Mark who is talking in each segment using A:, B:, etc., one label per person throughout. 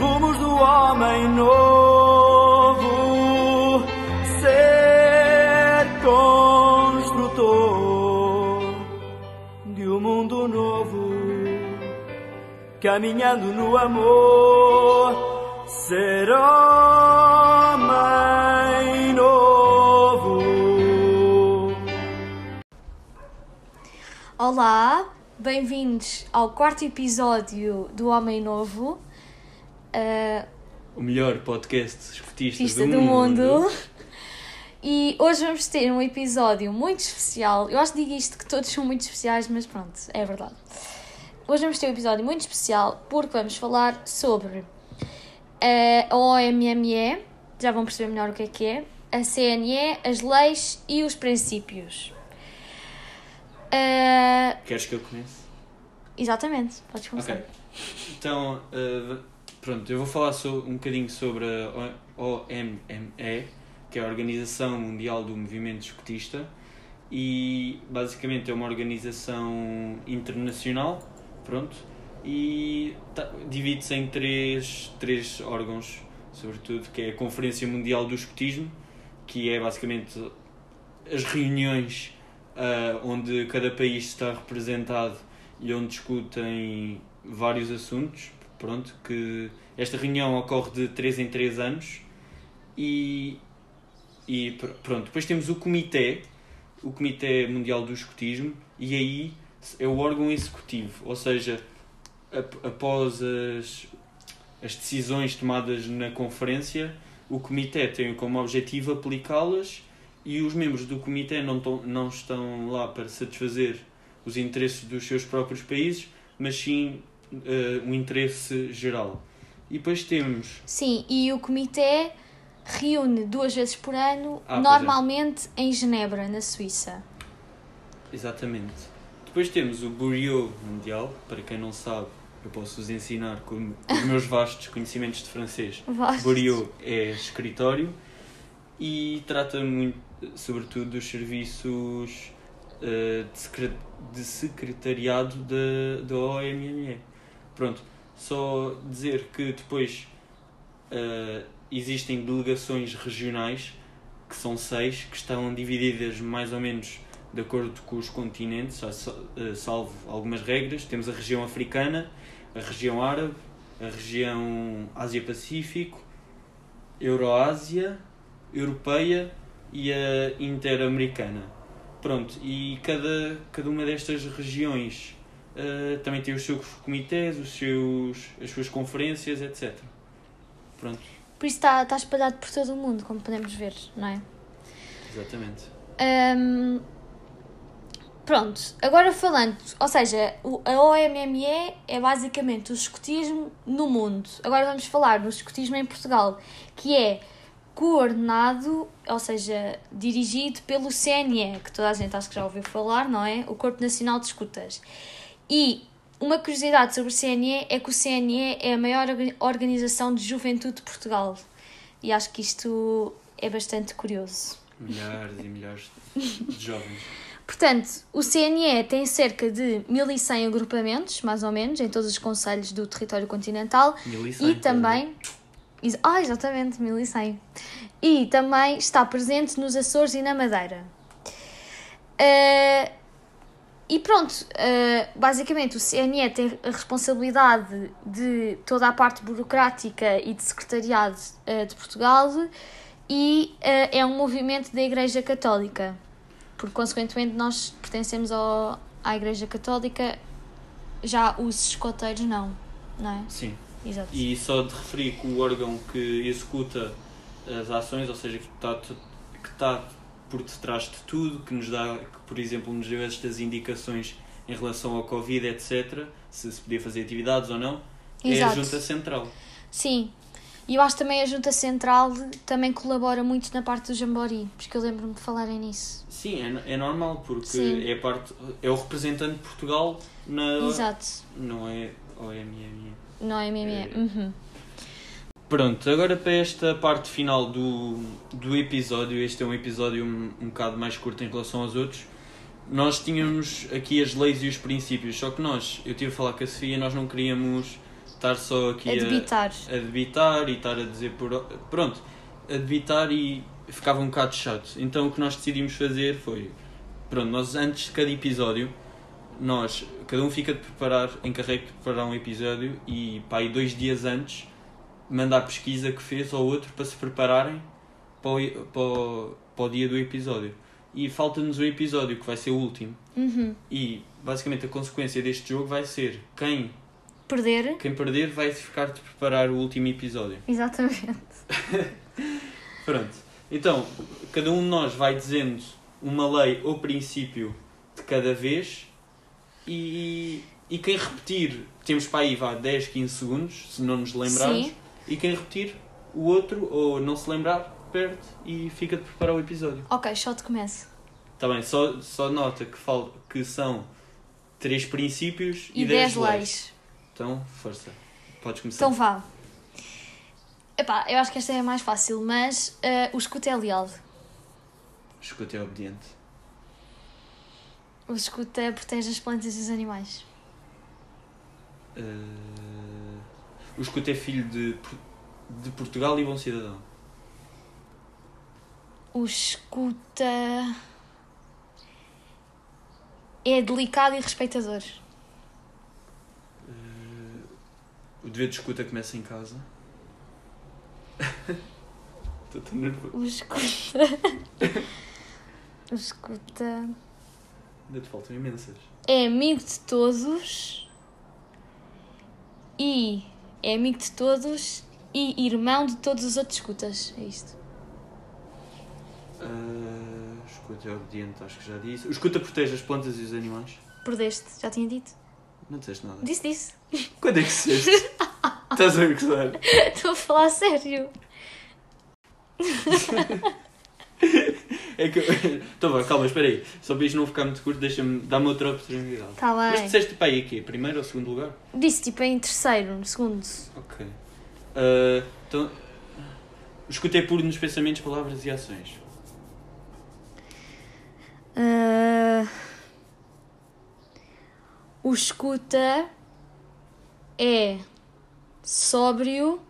A: rumos do homem novo, ser construtor de um mundo novo, caminhando no amor, ser homem novo.
B: Olá, bem-vindos ao quarto episódio do Homem Novo, uh,
C: O melhor podcast escutista
B: artista
C: do,
B: do
C: mundo.
B: mundo. E hoje vamos ter um episódio muito especial. Eu acho que digo isto que todos são muito especiais, mas pronto, é verdade. Hoje vamos ter um episódio muito especial porque vamos falar sobre eh, a OMME, já vão perceber melhor o que é que é, a CNE, as leis e os princípios. Eh,
C: Queres que eu comece?
B: exatamente, podes começar.
C: Ok. Então, uh, pronto, eu vou falar so- um bocadinho sobre a OMME, que é a Organização Mundial do Movimento Escutista, e basicamente é uma organização internacional, pronto, e tá- divide-se em três, três órgãos, sobretudo, que é a Conferência Mundial do Escutismo, que é basicamente as reuniões ah, onde cada país está representado e onde discutem vários assuntos. Pronto, que esta reunião ocorre de 3 em 3 anos e, e pr- pronto. Depois temos o Comitê, o Comitê Mundial do Escutismo, e aí é o órgão executivo, ou seja, ap- após as, as decisões tomadas na conferência, o Comitê tem como objetivo aplicá-las e os membros do Comitê não, não estão lá para satisfazer os interesses dos seus próprios países, mas sim eh, um interesse geral. E depois temos
B: Sim, e o comitê reúne duas vezes por ano,
C: Ah, é.
B: normalmente em Genebra, na Suíça.
C: Exatamente. Depois temos o Bureau Mundial, para quem não sabe, eu posso vos ensinar com os meus vastos conhecimentos de francês.
B: Vastos.
C: Bureau é escritório e trata muito, sobretudo, dos serviços eh, de, de secretariado da, da OMME. Pronto, só dizer que depois eh, existem delegações regionais, que são seis, que estão divididas mais ou menos de acordo com os continentes, eh, salvo algumas regras. Temos a região africana, a região árabe, a região Ásia-Pacífico, Euroásia, Europeia e a Interamericana. Pronto, e cada, cada uma destas regiões eh, também tem os seus comitês, os seus, as suas conferências, etc. Pronto,
B: Por isso está, está espalhado por todo o mundo, como podemos ver, não é?
C: exatamente.
B: Hum, pronto, agora falando, ou seja, a OMME é basicamente o escotismo no mundo. Agora vamos falar do escotismo em Portugal, que é coordenado, ou seja, dirigido pelo CNE, que toda a gente acho que já ouviu falar, não é? O Corpo Nacional de Escutas. E uma curiosidade sobre o CNE é que o CNE é a maior orga- organização de juventude de Portugal. E acho que isto é bastante curioso.
C: Milhares e milhares de jovens.
B: Portanto, o CNE tem cerca de 1100 agrupamentos, mais ou menos, em todos os conselhos do território continental
C: 1100,
B: e também. Ah, exatamente, 1100. E também está presente nos Açores e na Madeira. Eh, e pronto, eh, basicamente o CNE tem a responsabilidade de toda a parte burocrática e de secretariado eh, de Portugal e eh, é um movimento da Igreja Católica. Porque, consequentemente, nós pertencemos ao, à Igreja Católica, já os escoteiros não, não é?
C: Sim.
B: Exato.
C: E só de referir que o órgão que executa as ações, ou seja, que está, que está por detrás de tudo, que nos dá, que por exemplo nos deu estas indicações em relação ao Covid, etc., se se podia fazer atividades ou não, é a
B: Exato.
C: Junta Central.
B: Sim. E eu acho também a Junta Central também colabora muito na parte do Jambori, porque eu lembro-me de falarem nisso.
C: Sim, é, é normal, porque
B: Sim.
C: é, parte, é o representante de Portugal na.
B: Exato.
C: Não é OMME.
B: Não é MME. Uhum.
C: Pronto, agora para esta parte final do, do episódio, este é um episódio um, um bocado mais curto em relação aos outros. Nós tínhamos aqui as leis e os princípios, só que nós, eu tive a falar com a Sofia, nós não queríamos estar só aqui
B: a debitar.
C: a debitar e estar a dizer por. Pronto, a debitar e ficava um bocado chato. Então o que nós decidimos fazer foi. Pronto, nós antes de cada episódio, nós, cada um fica de preparar, encarregue de preparar um episódio e pá, aí dois dias antes manda a pesquisa que fez ao outro para se prepararem para o, para o, para o dia do episódio. E falta-nos o episódio que vai ser o último.
B: Uhum.
C: E basicamente a consequência deste jogo vai ser quem,
B: Perder.
C: quem perder vai ficar de preparar o último episódio.
B: Exatamente.
C: Pronto. Então, cada um de nós vai dizendo uma lei ou princípio de cada vez e, e quem repetir, temos para aí vá 10, 15 segundos, se não nos lembrarmos,
B: Sim.
C: E quem repetir, o outro, ou não se lembrar, perde e fica de preparar o episódio.
B: Ok, só te começo.
C: Está bem, só, só nota que, fal, que são três princípios e,
B: E
C: 10
B: 10
C: leis.
B: leis.
C: Então, força. Podes começar.
B: Então vá. Epá, eu acho que esta é a mais fácil, mas eh, o escuto é leal.
C: Escuta é obediente.
B: O escuto é protege as plantas e os animais.
C: Eh, o escuta é filho de, de Portugal e bom cidadão.
B: O escuta é delicado e respeitador.
C: Eh, o dever de escuta começa em casa. Estou tão nervoso.
B: O escuta. o escuta
C: Ainda te faltam imensas.
B: é amigo de todos e é amigo de todos e irmão de todos os outros escutas. É isto.
C: O escuta é obediente, acho que já disse. O escuta protege as plantas e os animais.
B: Perdeste, já tinha dito.
C: Não disseste nada.
B: Disse, disse.
C: Quando é que disseste? Estás a gozar?
B: Estou a falar a sério.
C: É que. Então vá, calma, espera aí. Só para isto não ficar muito curto, deixa-me. Dá-me outra oportunidade. Mas
B: bem.
C: disseste para aí aqui? Primeiro ou segundo lugar?
B: Disse tipo em terceiro, no segundo.
C: Ok. Ah, então. O escuta é puro nos pensamentos, palavras e ações.
B: Ah, o escuta é sóbrio,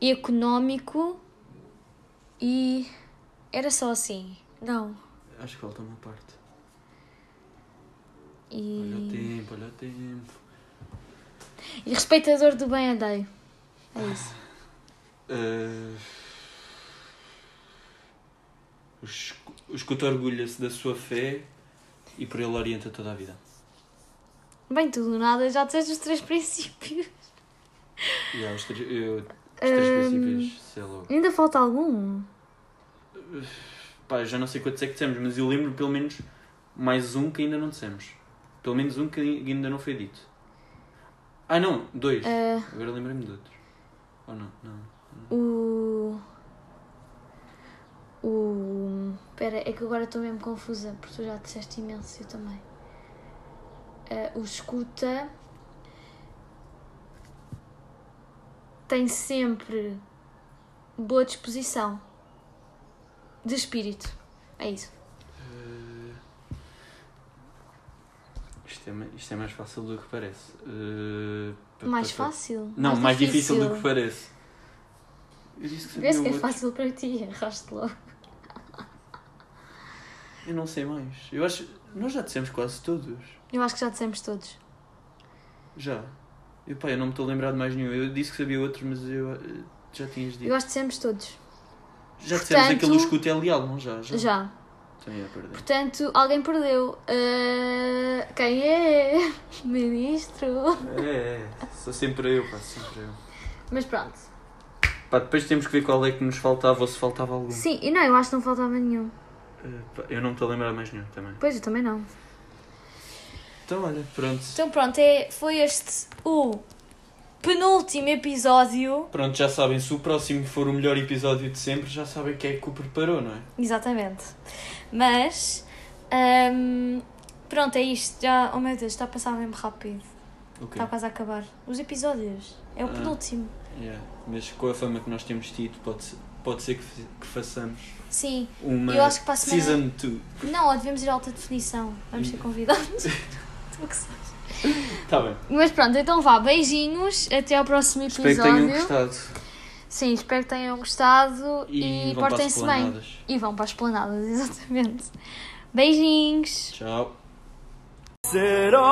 B: económico e. Era só assim. Não.
C: Acho que falta uma parte. Olha o
B: E.
C: tempo, olha o tempo.
B: E respeitador do bem alheio. É isso.
C: Ah, o escu- o escuta orgulha-se da sua fé e por ele orienta toda a vida.
B: Bem, tudo nada, já disseste os três princípios.
C: E os três, eu, os três
B: Hum,
C: princípios, sei logo.
B: Ainda falta algum?
C: Pá, já não sei quantos é que dissemos, mas eu lembro pelo menos mais um que ainda não dissemos. Pelo menos um que ainda não foi dito. Ah, não, dois.
B: Ah,
C: Agora lembrei-me de outros. Ou não? Não.
B: o. O. Espera, é que agora estou mesmo confusa, porque tu já disseste imenso, eu também. Ah, o escuta. tem sempre boa disposição de espírito. É isso.
C: Eh, isto, é, isto é mais fácil do que parece. Pa-
B: Mais fácil?
C: Não, mais, difícil. do que parece. Eu disse que
B: Vê-se que é
C: outro.
B: fácil para ti, arraste logo.
C: Eu não sei mais. Eu acho. Nós já dissemos quase todos.
B: Eu acho que já dissemos todos.
C: Já. Eu, pá, eu não me estou a lembrar de mais nenhum. Eu disse que sabia outros, mas eu eh, já tinhas dito.
B: Eu acho que dissemos todos.
C: Já dissemos
B: Portanto-
C: aquele escuto é leal, não já? Já.
B: Já.
C: Então ia perder.
B: Portanto, alguém perdeu. Ah, quem é? Ministro.
C: É, é. Sou sempre eu, pá, sempre eu.
B: Mas pronto.
C: Pá, depois temos que ver qual é que nos faltava ou se faltava algum.
B: Sim, e não, eu acho que não faltava nenhum.
C: Eh, pá, eu não me estou a lembrar mais nenhum também.
B: Pois, eu também não.
C: Então, olha, pronto.
B: Então pronto, é, foi este o penúltimo episódio.
C: Pronto, já sabem, se o próximo for o melhor episódio de sempre, já sabem quem é que o preparou, não é?
B: Exatamente. Mas, ahm, pronto, é isto. Já, oh meu Deus, está a passar mesmo rápido.
C: Ok.
B: Está quase a acabar. Os episódios. É o
C: Ah.
B: penúltimo.
C: Yeah. Mas com a fama que nós temos tido, pode ser, pode ser que, que façamos
B: Sim.
C: uma
B: Eu acho que para a semana-
C: Season 2.
B: Não, devemos ir à alta definição. Vamos ser convidados. tu que sabes.
C: Está bem.
B: Mas pronto, então vá, beijinhos, até ao próximo episódio.
C: Espero que tenham gostado.
B: Sim, espero que tenham gostado
C: e,
B: e portem-se bem. E vão para as planadas, exatamente. Beijinhos.
C: Tchau.
A: Ser homem.